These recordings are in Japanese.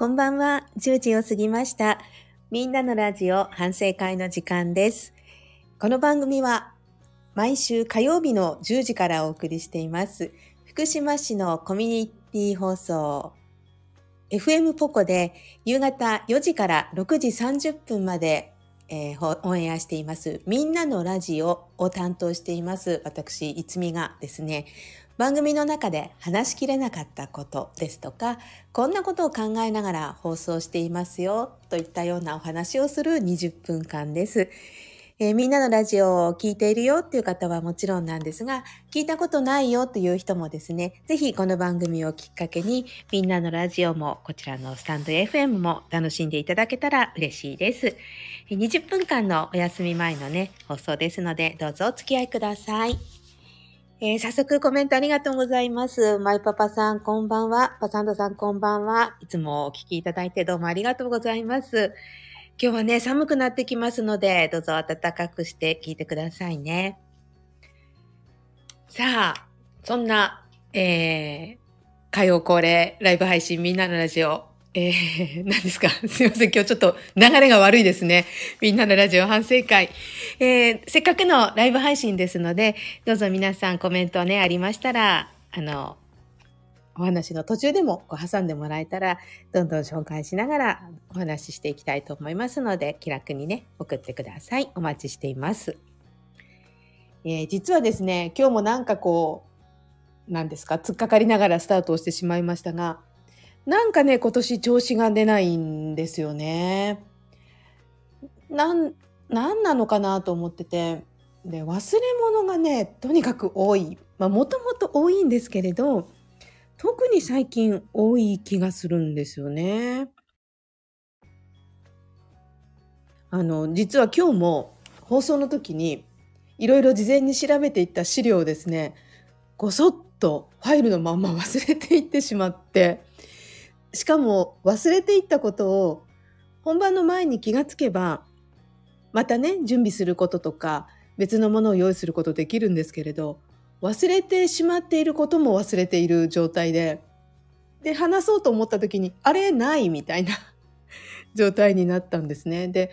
こんばんは。10時を過ぎました。みんなのラジオ反省会の時間です。この番組は毎週火曜日の10時からお送りしています。福島市のコミュニティ放送 FM ポコで夕方4時から6時30分まで、えーオンエアしています。みんなのラジオを担当しています。私、いつみがですね、番組の中で話しきれなかったことですとか、こんなことを考えながら放送していますよといったようなお話をする20分間です。えーみんなのラジオを聞いているよっていう方はもちろんなんですが、聞いたことないよという人もですね、ぜひこの番組をきっかけに、みんなのラジオもこちらのスタンド FM も楽しんでいただけたら嬉しいです。20分間のお休み前のね、放送ですので、どうぞお付き合いください。えー早速コメントありがとうございます。マイパパさん、こんばんは。パサンドさん、こんばんは。いつもお聞きいただいてどうもありがとうございます。今日はね、寒くなってきますので、どうぞ暖かくして聞いてくださいね。さあ、そんな、えー、火曜恒例ライブ配信みんなのラジオ。えー、何ですか？すいません。今日ちょっと流れが悪いですね。みんなのラジオ反省会。えー、せっかくのライブ配信ですので、どうぞ皆さんコメントね、ありましたら、あの、お話の途中でもこう挟んでもらえたら、どんどん紹介しながらお話ししていきたいと思いますので、気楽にね、送ってください。お待ちしています。えー実はですね、今日もなんかこう、何ですか、突っかかりながらスタートをしてしまいましたが、なんかね、今年調子が出ないんですよね。なん、なんなのかなと思ってて、で、忘れ物がね、とにかく多い。まあ、もともと多いんですけれど、特に最近多い気がするんですよね。あの、実は今日も放送の時に、いろいろ事前に調べていった資料をですね、ごそっとファイルのまんま忘れていってしまって、しかも忘れていったことを本番の前に気がつけば、またね、準備することとか、別のものを用意することできるんですけれど、忘れてしまっていることも忘れている状態で、で、話そうと思った時に、あれ？ないみたいな 状態になったんですね。で、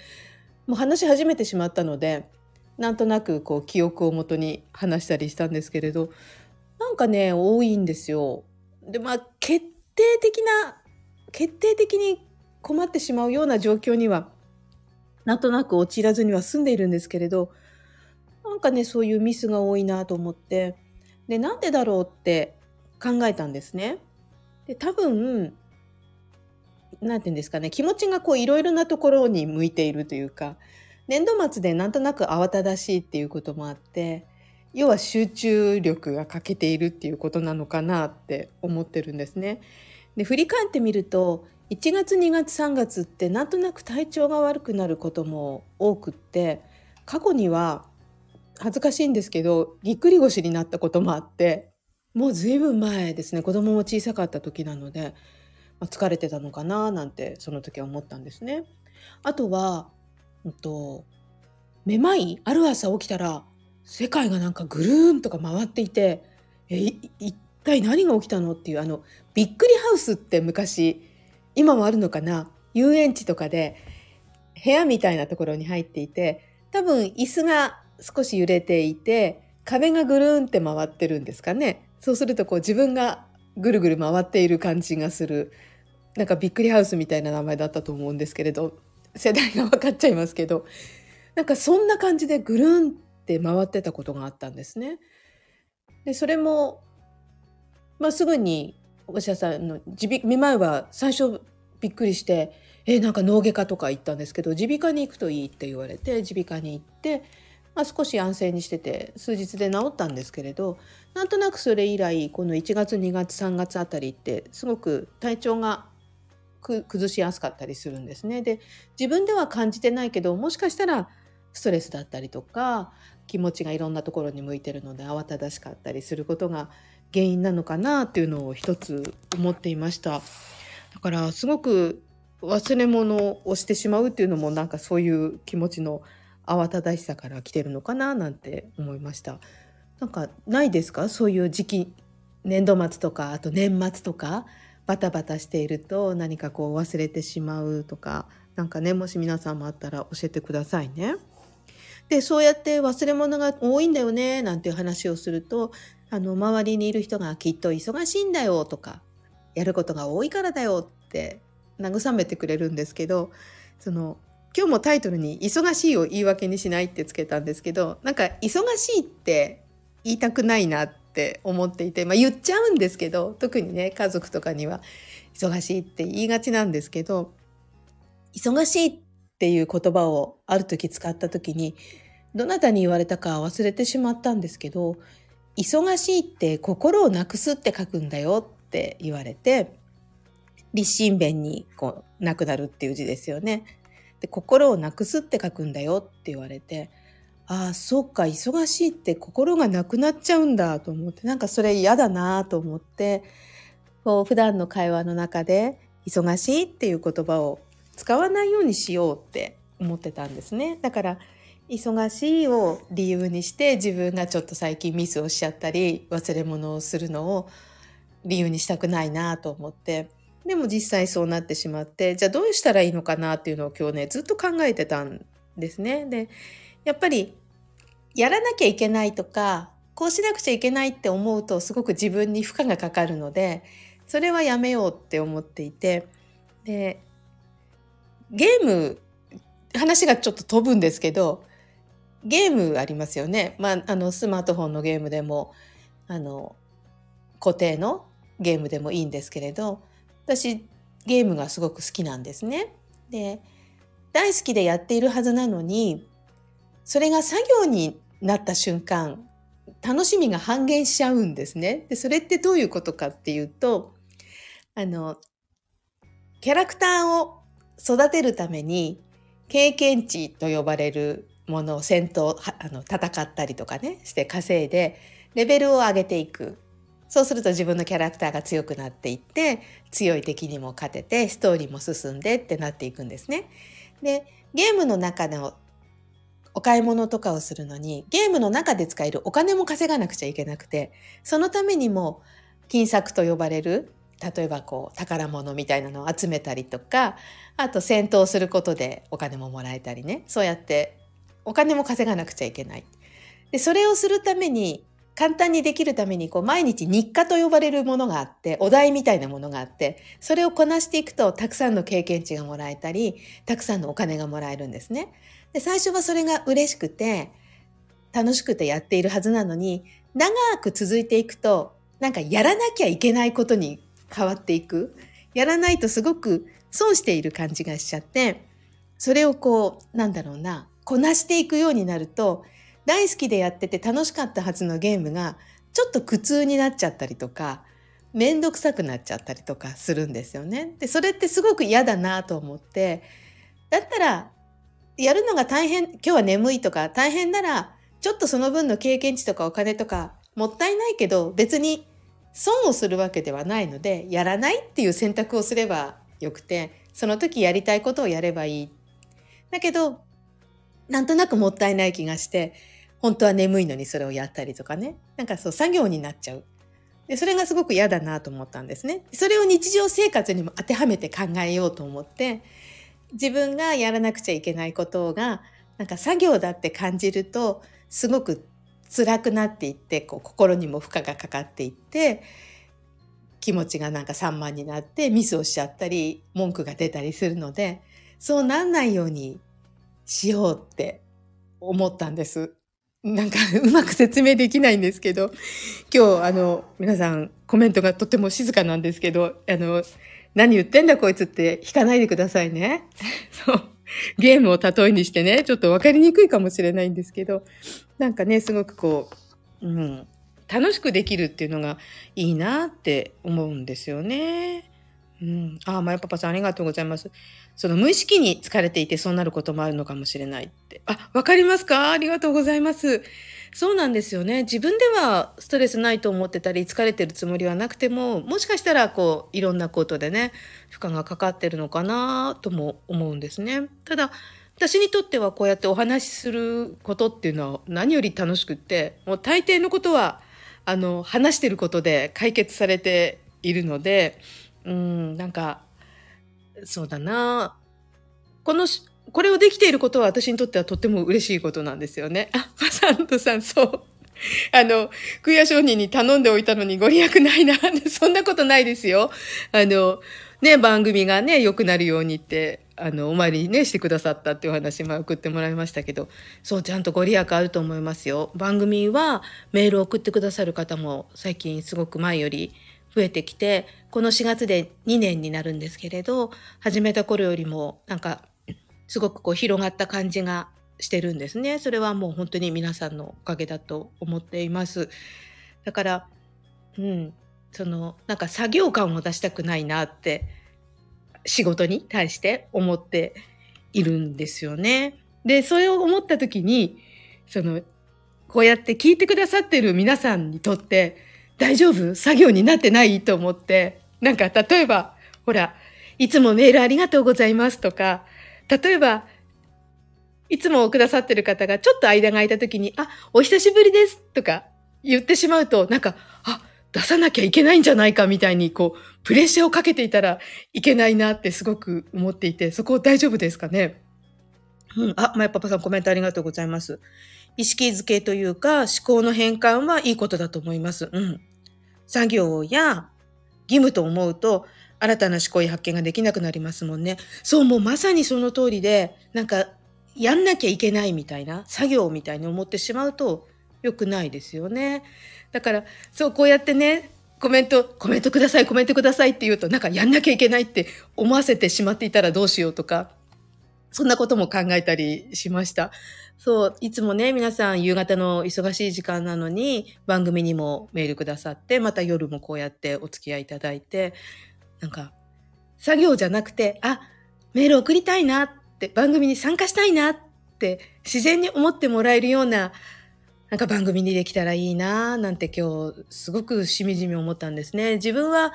もう話し始めてしまったので、なんとなくこう記憶をもとに話したりしたんですけれど、なんかね、多いんですよ。で、まあ、決定的な、決定的に困ってしまうような状況には、なんとなく陥らずには済んでいるんですけれど、なんかね、そういうミスが多いなと思って、で、なんでだろうって考えたんですね。で、多分、なんて言うんですかね、気持ちがこういろいろなところに向いているというか、年度末でなんとなく慌ただしいっていうこともあって、要は集中力が欠けているっていうことなのかなって思ってるんですね。で、振り返ってみると、1月2月3月ってなんとなく体調が悪くなることも多くって、過去には恥ずかしいんですけど、ぎっくり腰になったこともあって、もうずいぶん前ですね、子供も小さかった時なので、まあ疲れてたのかななんてその時は思ったんですね。あとは、うんと、めまいある朝起きたら世界がなんかぐるーんとか回っていて、え、い一体何が起きたのっていうあの、びっくりウスって昔、今もあるのかな？遊園地とかで部屋みたいなところに入っていて、多分椅子が少し揺れていて、壁がぐるんって回ってるんですかね？そうするとこう自分がぐるぐる回っている感じがする。なんかびっくりハウスみたいな名前だったと思うんですけれど、世代が分かっちゃいますけど、なんかそんな感じでぐるんって回ってたことがあったんですね。で、それも、まあ、すぐにお医者さんの耳鼻めまいは最初びっくりして、え、なんか脳外科とか行ったんですけど、耳鼻科に行くといいって言われて、耳鼻科に行って、まあ、少し安静にしてて、数日で治ったんですけれど、なんとなくそれ以来、この1月、2月、3月あたりって、すごく体調が崩しやすかったりするんですね。で、自分では感じてないけど、もしかしたらストレスだったりとか、気持ちがいろんなところに向いてるので慌ただしかったりすることが原因なのかなっていうのを一つ思っていました。だからすごく忘れ物をしてしまうっていうのもなんかそういう気持ちの慌ただしさから来てるのかななんて思いました。なんかないですか？そういう時期年度末とかあと年末とかバタバタしていると何かこう忘れてしまうとかなんかねもし皆さんもあったら教えてくださいね。でそうやって忘れ物が多いんだよねなんていう話をするとあの周りにいる人がきっと忙しいんだよとかやることが多いからだよって慰めてくれるんですけどその今日もタイトルに「忙しい」を言い訳にしないってつけたんですけどなんか忙しいって言いたくないなって思っていて、まあ、言っちゃうんですけど特にね家族とかには忙しいって言いがちなんですけど忙しいっていう言葉をある時使った時にどなたに言われたか忘れてしまったんですけど忙しいって心をなくすって書くんだよって言われて立身弁にこうなくなるっていう字ですよね。で心をなくすって書くんだよって言われてああそっか忙しいって心がなくなっちゃうんだと思ってなんかそれ嫌だなと思ってこう普段の会話の中で忙しいっていう言葉を使わないようにしようって思ってたんですね。だから忙しいを理由にして自分がちょっと最近ミスをしちゃったり忘れ物をするのを理由にしたくないなと思ってでも実際そうなってしまってじゃあどうしたらいいのかなっていうのを今日ねずっと考えてたんですね。でやっぱりやらなきゃいけないとかこうしなくちゃいけないって思うとすごく自分に負荷がかかるのでそれはやめようって思っていてでゲーム話がちょっと飛ぶんですけどゲームありますよね。まあ、あのスマートフォンのゲームでもあの固定のゲームでもいいんですけれど私ゲームがすごく好きなんですね。で大好きでやっているはずなのにそれが作業になった瞬間楽しみが半減しちゃうんですね。でそれってどういうことかっていうとあのキャラクターを育てるために経験値と呼ばれるものを戦闘あの戦ったりとかねして稼いでレベルを上げていくそうすると自分のキャラクターが強くなっていって強い敵にも勝ててストーリーも進んでってなっていくんですね。でゲームの中のお買い物とかをするのにゲームの中で使えるお金も稼がなくちゃいけなくてそのためにも金策と呼ばれる例えばこう宝物みたいなのを集めたりとかあと戦闘することでお金ももらえたりねそうやってお金も稼がなくちゃいけない。でそれをするために簡単にできるためにこう毎日日課と呼ばれるものがあってお題みたいなものがあってそれをこなしていくとたくさんの経験値がもらえたりたくさんのお金がもらえるんですね。で最初はそれが嬉しくて楽しくてやっているはずなのに長く続いていくとなんかやらなきゃいけないことに変わっていくやらないとすごく損している感じがしちゃってそれをこうなんだろうなこなしていくようになると大好きでやってて楽しかったはずのゲームがちょっと苦痛になっちゃったりとか面倒くさくなっちゃったりとかするんですよね。でそれってすごく嫌だなと思ってだったらやるのが大変今日は眠いとか大変ならちょっとその分の経験値とかお金とかもったいないけど別に損をするわけではないのでやらないっていう選択をすればよくてその時やりたいことをやればいい。だけどなんとなくもったいない気がして本当は眠いのにそれをやったりとかね。なんかそう作業になっちゃう。で、それがすごく嫌だなと思ったんですね。それを日常生活にも当てはめて考えようと思って、自分がやらなくちゃいけないことが、なんか作業だって感じると、すごく辛くなっていって、こう心にも負荷がかかっていって、気持ちがなんか散漫になってミスをしちゃったり、文句が出たりするので、そうなんないようにしようって思ったんです。なんかうまく説明できないんですけど、今日あの皆さんコメントがとても静かなんですけど、あの何言ってんだこいつって引かないでくださいね。そう。ゲームを例えにしてね、ちょっと分かりにくいかもしれないんですけど、なんかね、すごくこう、うん、楽しくできるっていうのがいいなって思うんですよね。うん。ああ、まやパパさんありがとうございます。その無意識に疲れていてそうなることもあるのかもしれないって。あ、わかりますか？ありがとうございます。そうなんですよね。自分ではストレスないと思ってたり、疲れてるつもりはなくても、もしかしたらこう、いろんなことでね、負荷がかかってるのかなとも思うんですね。ただ、私にとってはこうやってお話しすることっていうのは何より楽しくって、もう大抵のことは、あの、話してることで解決されているので、うん、なんか、そうだな。この、これをできていることは私にとってはとっても嬉しいことなんですよね。あ、マサントさん、そう。あの、クエア商人に頼んでおいたのにご利益ないな。そんなことないですよ。あの、ね、番組がね、良くなるようにって、あの、お参りね、してくださったっていうお話も送ってもらいましたけど、そう、ちゃんとご利益あると思いますよ。番組はメールを送ってくださる方も最近すごく前より増えてきて、この4月で2年になるんですけれど、始めた頃よりもなんか、すごくこう広がった感じがしてるんですね。それはもう本当に皆さんのおかげだと思っています。だから、うん、そのなんか作業感を出したくないなって仕事に対して思っているんですよね。で、それを思った時に、その、こうやって聞いてくださってる皆さんにとって、大丈夫？作業になってないと思って、なんか例えば、ほら、いつもメールありがとうございますとか、例えば、いつもくださってる方がちょっと間が空いた時に、あ、お久しぶりですとか言ってしまうと、なんか、あ、出さなきゃいけないんじゃないかみたいに、こう、プレッシャーをかけていたらいけないなってすごく思っていて、そこ大丈夫ですかね？うん。あ、まやパパさんコメントありがとうございます。意識づけというか、思考の変換はいいことだと思います。うん。作業や義務と思うと、新たな思考や発見ができなくなりますもんね。そう、もうまさにその通りで、なんか、やんなきゃいけないみたいな、作業みたいに思ってしまうと良くないですよね。だから、そう、こうやってね、コメント、コメントください、コメントくださいって言うと、なんかやんなきゃいけないって思わせてしまっていたらどうしようとか、そんなことも考えたりしました。そう、いつもね、皆さん夕方の忙しい時間なのに、番組にもメールくださって、また夜もこうやってお付き合いいただいて、なんか、作業じゃなくて、あ、メール送りたいなって、番組に参加したいなって、自然に思ってもらえるようななんか番組にできたらいいなぁなんて今日すごくしみじみ思ったんですね。自分は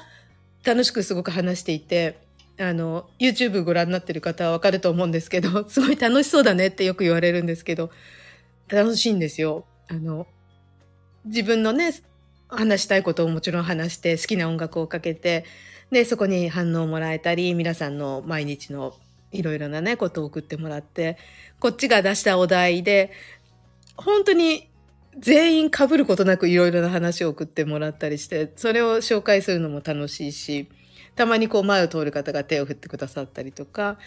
楽しくすごく話していて、あの、YouTube ご覧になってる方はわかると思うんですけど、すごい楽しそうだねってよく言われるんですけど、楽しいんですよ。あの、自分のね、話したいことをもちろん話して、好きな音楽をかけて、で、そこに反応をもらえたり、皆さんの毎日のいろいろなね、ことを送ってもらって、こっちが出したお題で、本当に全員被ることなくいろいろな話を送ってもらったりして、それを紹介するのも楽しいし、たまにこう前を通る方が手を振ってくださったりとか、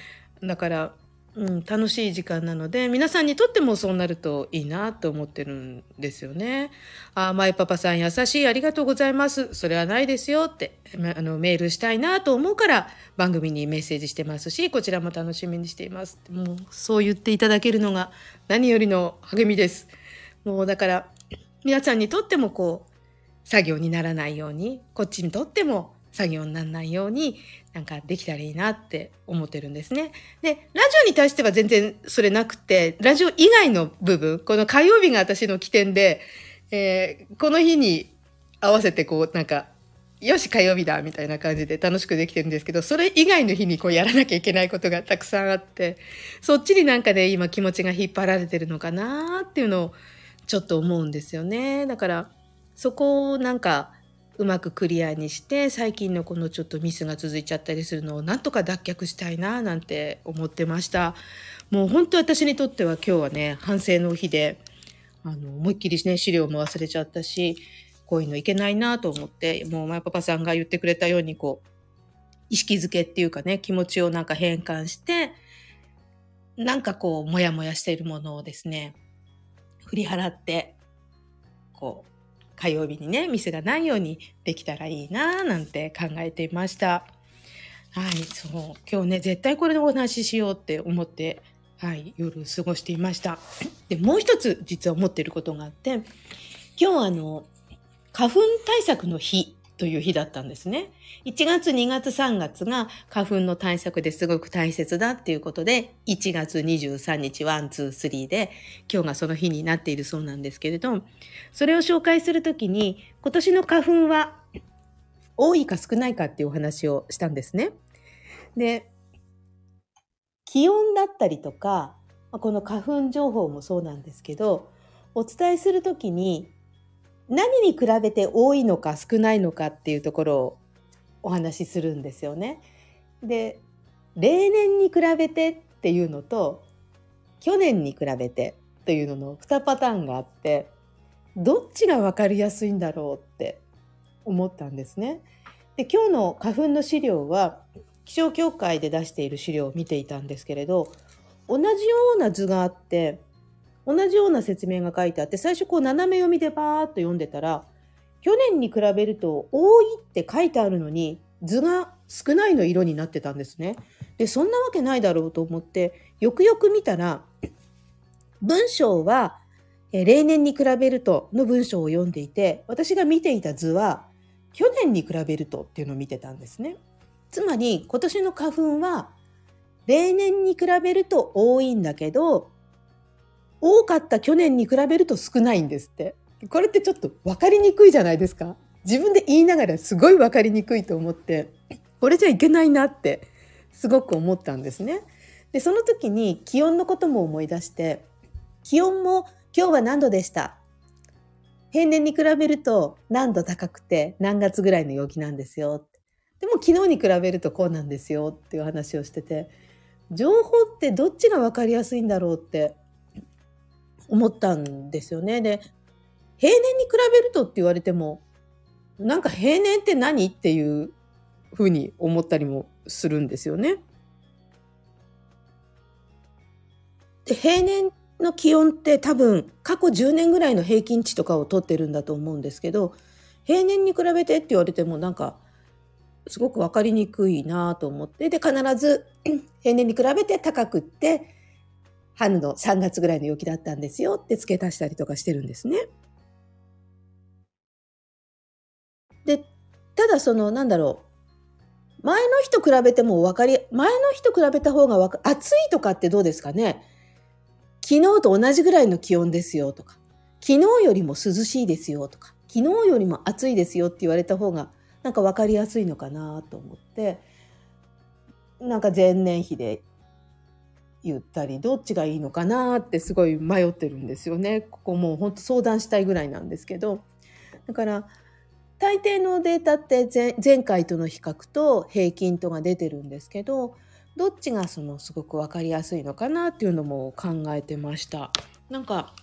だから、うん、楽しい時間なので、皆さんにとってもそうなるといいなと思ってるんですよね。あ、マイパパさん優しい、ありがとうございます。それはないですよって、あの、メールしたいなと思うから番組にメッセージしてますし、こちらも楽しみにしています。もう、そう言っていただけるのが何よりの励みです。もうだから、皆さんにとってもこう、作業にならないように、こっちにとっても作業にならないように、なんかできたらいいなって思ってるんですね。で、ラジオに対しては全然それなくて、ラジオ以外の部分、この火曜日が私の起点で、えー、この日に合わせてこう、なんか、よし、火曜日だみたいな感じで楽しくできてるんですけど、それ以外の日にこうやらなきゃいけないことがたくさんあって、そっちになんかね、今気持ちが引っ張られてるのかなっていうのをちょっと思うんですよね。だからそこをなんかうまくクリアにして最近のこのちょっとミスが続いちゃったりするのをなんとか脱却したいななんて思ってました。もう本当私にとっては今日はね反省の日であの思いっきりね資料も忘れちゃったしこういうのいけないなと思ってもうマイパパさんが言ってくれたようにこう意識づけっていうかね気持ちをなんか変換してなんかこうモヤモヤしているものをですね振り払って、こう、火曜日にね、店がないようにできたらいいななんて考えていました。はい、そう、今日ね、絶対これでお話ししようって思って、はい、夜過ごしていました。で、もう一つ実は思っていることがあって、今日あの、花粉対策の日という日だったんですね。1月、2月、3月が花粉の対策ですごく大切だっていうことで、1月23日、1、2、3で、今日がその日になっているそうなんですけれど、それを紹介するときに、今年の花粉は多いか少ないかっていうお話をしたんですね。で、気温だったりとか、この花粉情報もそうなんですけど、お伝えするときに何に比べて多いのか少ないのかっていうところをお話しするんですよね。で例年に比べてっていうのと去年に比べてというのの2パターンがあってどっちが分かりやすいんだろうって思ったんですね。で今日の花粉の資料は気象協会で出している資料を見ていたんですけれど同じような図があって同じような説明が書いてあって最初こう斜め読みでバーッと読んでたら去年に比べると多いって書いてあるのに図が少ないの色になってたんですね。でそんなわけないだろうと思ってよくよく見たら文章は例年に比べるとの文章を読んでいて私が見ていた図は去年に比べるとっていうのを見てたんですね。つまり今年の花粉は例年に比べると多いんだけど多かった去年に比べると少ないんですって。これってちょっと分かりにくいじゃないですか。自分で言いながらすごい分かりにくいと思ってこれじゃいけないなってすごく思ったんですね。でその時に気温のことも思い出して気温も今日は何度でした？平年に比べると何度高くて何月ぐらいの陽気なんですよ。でも昨日に比べるとこうなんですよっていう話をしてて情報ってどっちが分かりやすいんだろうって思ったんですよね。で平年に比べるとって言われてもなんか平年って何っていうふうに思ったりもするんですよね。で平年の気温って多分過去10年ぐらいの平均値とかを取ってるんだと思うんですけど平年に比べてって言われてもなんかすごく分かりにくいなと思ってで必ず平年に比べて高くって春の3月ぐらいの陽気だったんですよって付け足したりとかしてるんですね。でただそのなんだろう前の日と比べても分かり前の日と比べた方がわか暑いとかってどうですかね昨日と同じぐらいの気温ですよとか昨日よりも涼しいですよとか昨日よりも暑いですよって言われた方がなんか分かりやすいのかなと思ってなんか前年比で言ったりどっちがいいのかなってすごい迷ってるんですよね。ここもう本当相談したいぐらいなんですけどだから大抵のデータって前回との比較と平均とが出てるんですけどどっちがそのすごく分かりやすいのかなっていうのも考えてました。なんか、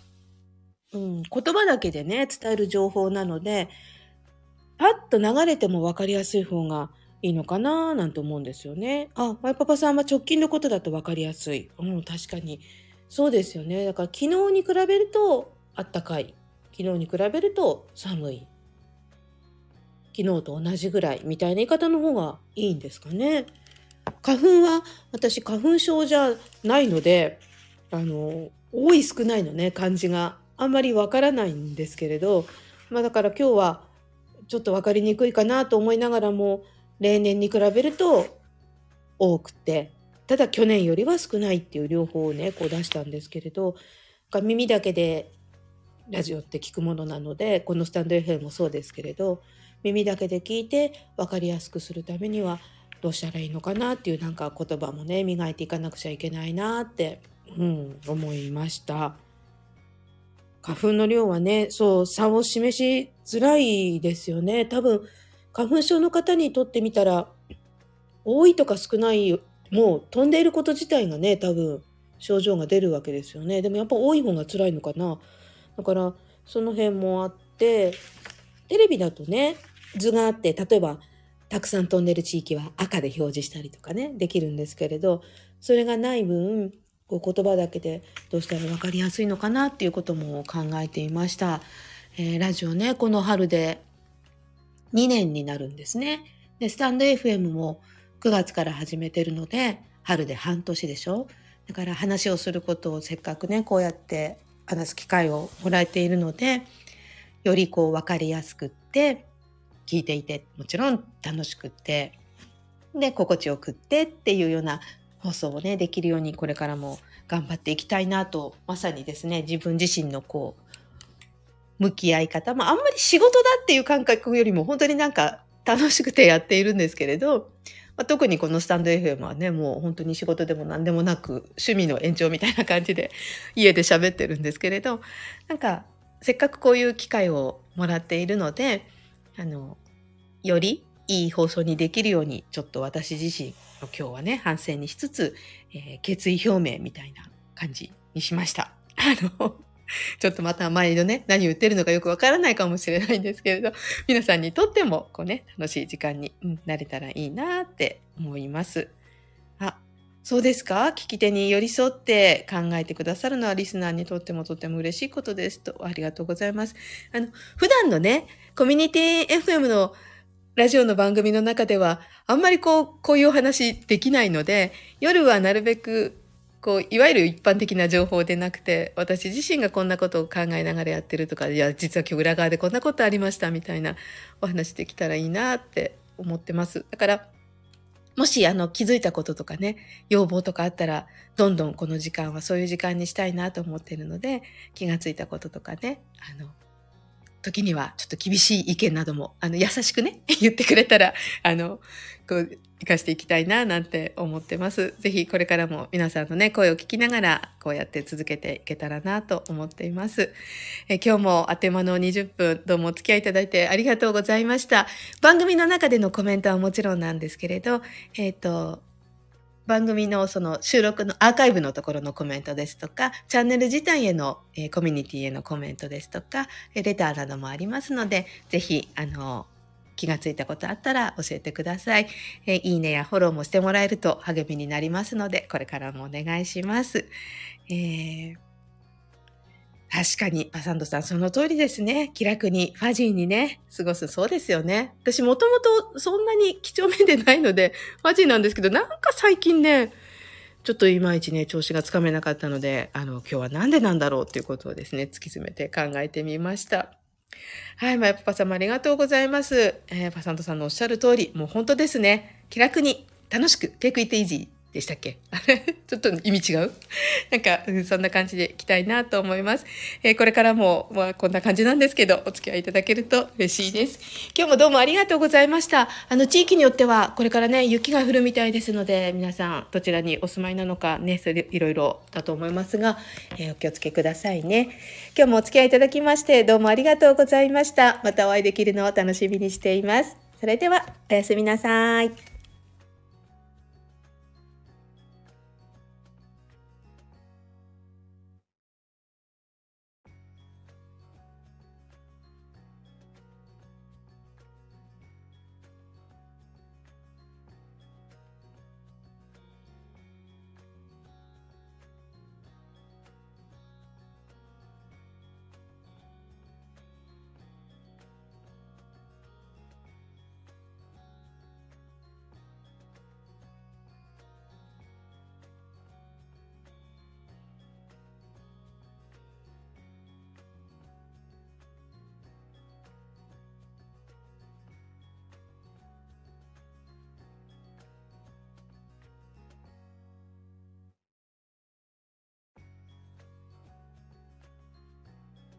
うん、言葉だけでね伝える情報なのでパッと流れても分かりやすい方がいいのかな？なんて思うんですよね。あ、マイパパさんは直近のことだと分かりやすい。うん、確かに。そうですよね。だから昨日に比べるとあったかい。昨日に比べると寒い。昨日と同じぐらいみたいな言い方の方がいいんですかね。花粉は私花粉症じゃないのであの多い少ないのね感じがあんまりわからないんですけれど、まあ、だから今日はちょっと分かりにくいかなと思いながらも例年に比べると多くてただ去年よりは少ないっていう両方をねこう出したんですけれど耳だけでラジオって聞くものなのでこのスタンド FM もそうですけれど耳だけで聞いて分かりやすくするためにはどうしたらいいのかなっていうなんか言葉もね磨いていかなくちゃいけないなって、うん、思いました。花粉の量はねそう差を示しづらいですよね多分花粉症の方にとってみたら多いとか少ないもう飛んでいること自体がね多分症状が出るわけですよねでもやっぱ多い方が辛いのかなだからその辺もあってテレビだとね図があって例えばたくさん飛んでる地域は赤で表示したりとかねできるんですけれどそれがない分こう言葉だけでどうしたら分かりやすいのかなっていうことも考えていました。えー、ラジオねこの春で2年になるんですね。でスタンド FM も9月から始めてるので春で半年でしょだから話をすることをせっかくねこうやって話す機会をもらえているのでよりこう分かりやすくって聞いていてもちろん楽しくってで心地よくってっていうような放送をねできるようにこれからも頑張っていきたいなとまさにですね自分自身のこう向き合い方まああんまり仕事だっていう感覚よりも本当になんか楽しくてやっているんですけれど、まあ、特にこのスタンド FM はねもう本当に仕事でも何でもなく趣味の延長みたいな感じで 家で喋ってるんですけれどなんかせっかくこういう機会をもらっているのであのよりいい放送にできるように、ちょっと私自身今日はね、反省にしつつ、えー、決意表明みたいな感じにしました。あの、ちょっとまた毎度ね、何言ってるのかよくわからないかもしれないんですけれど、皆さんにとっても、こうね、楽しい時間に、なれたらいいなって思います。あ、そうですか？聞き手に寄り添って考えてくださるのはリスナーにとってもとっても嬉しいことですと、ありがとうございます。あの、普段のね、コミュニティ FM のラジオの番組の中では、あんまりこう、こういうお話できないので、夜はなるべくこういわゆる一般的な情報でなくて私自身がこんなことを考えながらやってるとかいや実は今日裏側でこんなことありましたみたいなお話できたらいいなって思ってます。だからもしあの気づいたこととかね要望とかあったらどんどんこの時間はそういう時間にしたいなと思ってるので気がついたこととかねあの時にはちょっと厳しい意見などもあの優しくね 言ってくれたらあのこう生かしていきたいななんて思ってます。ぜひこれからも皆さんのね、声を聞きながらこうやって続けていけたらなと思っています。え今日もあてまの20分どうもお付き合いいただいてありがとうございました。番組の中でのコメントはもちろんなんですけれど、えっ、ー、と、番組のその収録のアーカイブのところのコメントですとか、チャンネル自体への、えー、コミュニティへのコメントですとか、レターなどもありますので、ぜひ、あの、気がついたことあったら教えてください、え、いいねやフォローもしてもらえると励みになりますので、これからもお願いします。えー、確かに、パサンドさん、その通りですね。気楽に、ファジーにね、過ごす。そうですよね。私、もともとそんなに几帳面でないので、ファジーなんですけど、なんか最近ね、ちょっといまいちね、調子がつかめなかったので、あの、今日はなんでなんだろうっていうことをですね、突き詰めて考えてみました。はい、まあパパ様ありがとうございます。えー、パサントさんのおっしゃる通り、もう本当ですね。気楽に、楽しく、テイクイッテイジー。でしたっけ？あ れちょっと意味違う？なんか、そんな感じでいきたいなと思います。えー、これからも、まあ、こんな感じなんですけど、お付き合いいただけると嬉しいです。今日もどうもありがとうございました。あの、地域によっては、これからね、雪が降るみたいですので、皆さん、どちらにお住まいなのかね、それいろいろだと思いますが、えー、お気をつけくださいね。今日もお付き合いいただきまして、どうもありがとうございました。またお会いできるのを楽しみにしています。それでは、おやすみなさい。